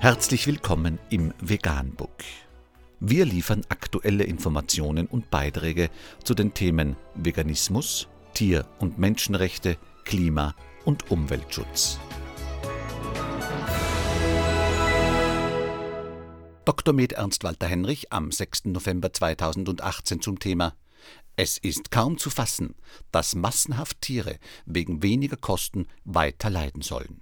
Herzlich willkommen im Veganbook. Wir liefern aktuelle Informationen und Beiträge zu den Themen Veganismus, Tier- und Menschenrechte, Klima- und Umweltschutz. Dr. Med Ernst Walter Henrich am 6. November 2018 zum Thema Es ist kaum zu fassen, dass massenhaft Tiere wegen weniger Kosten weiter leiden sollen.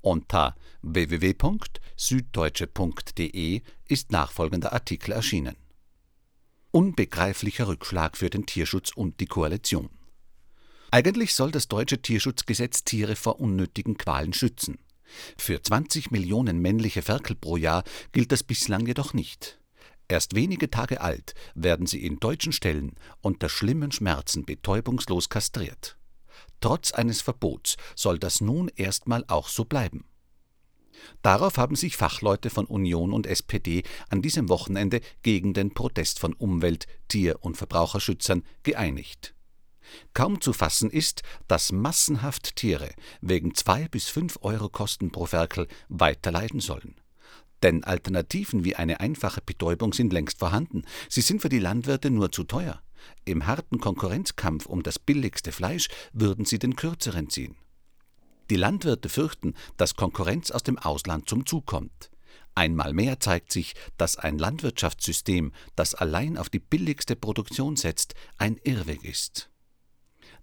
Unter www.süddeutsche.de ist nachfolgender Artikel erschienen. Unbegreiflicher Rückschlag für den Tierschutz und die Koalition. Eigentlich soll das deutsche Tierschutzgesetz Tiere vor unnötigen Qualen schützen. Für 20 Millionen männliche Ferkel pro Jahr gilt das bislang jedoch nicht. Erst wenige Tage alt werden sie in deutschen Ställen unter schlimmen Schmerzen betäubungslos kastriert. Trotz eines Verbots soll das nun erstmal auch so bleiben. Darauf haben sich Fachleute von Union und SPD an diesem Wochenende gegen den Protest von Umwelt-, Tier- und Verbraucherschützern geeinigt. Kaum zu fassen ist, dass massenhaft Tiere wegen zwei bis fünf Euro Kosten pro Ferkel weiter leiden sollen. Denn Alternativen wie eine einfache Betäubung sind längst vorhanden. Sie sind für die Landwirte nur zu teuer. Im harten Konkurrenzkampf um das billigste Fleisch würden sie den kürzeren ziehen. Die Landwirte fürchten, dass Konkurrenz aus dem Ausland zum Zug kommt. Einmal mehr zeigt sich, dass ein Landwirtschaftssystem, das allein auf die billigste Produktion setzt, ein Irrweg ist.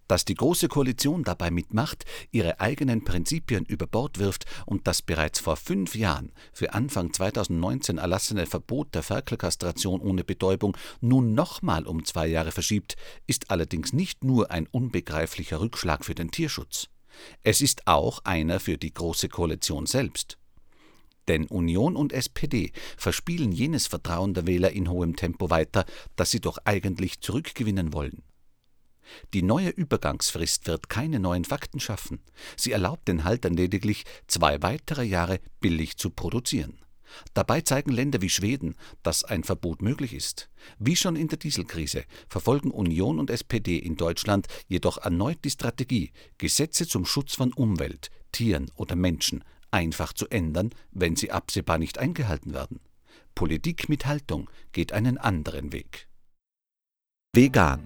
Dass die Große Koalition dabei mitmacht, ihre eigenen Prinzipien über Bord wirft und das bereits vor fünf Jahren für Anfang 2019 erlassene Verbot der Ferkelkastration ohne Betäubung nun nochmal um zwei Jahre verschiebt, ist allerdings nicht nur ein unbegreiflicher Rückschlag für den Tierschutz. Es ist auch einer für die Große Koalition selbst. Denn Union und SPD verspielen jenes Vertrauen der Wähler in hohem Tempo weiter, das sie doch eigentlich zurückgewinnen wollen. Die neue Übergangsfrist wird keine neuen Fakten schaffen. Sie erlaubt den Haltern lediglich, zwei weitere Jahre billig zu produzieren. Dabei zeigen Länder wie Schweden, dass ein Verbot möglich ist. Wie schon in der Dieselkrise verfolgen Union und SPD in Deutschland jedoch erneut die Strategie, Gesetze zum Schutz von Umwelt, Tieren oder Menschen einfach zu ändern, wenn sie absehbar nicht eingehalten werden. Politik mit Haltung geht einen anderen Weg. Vegan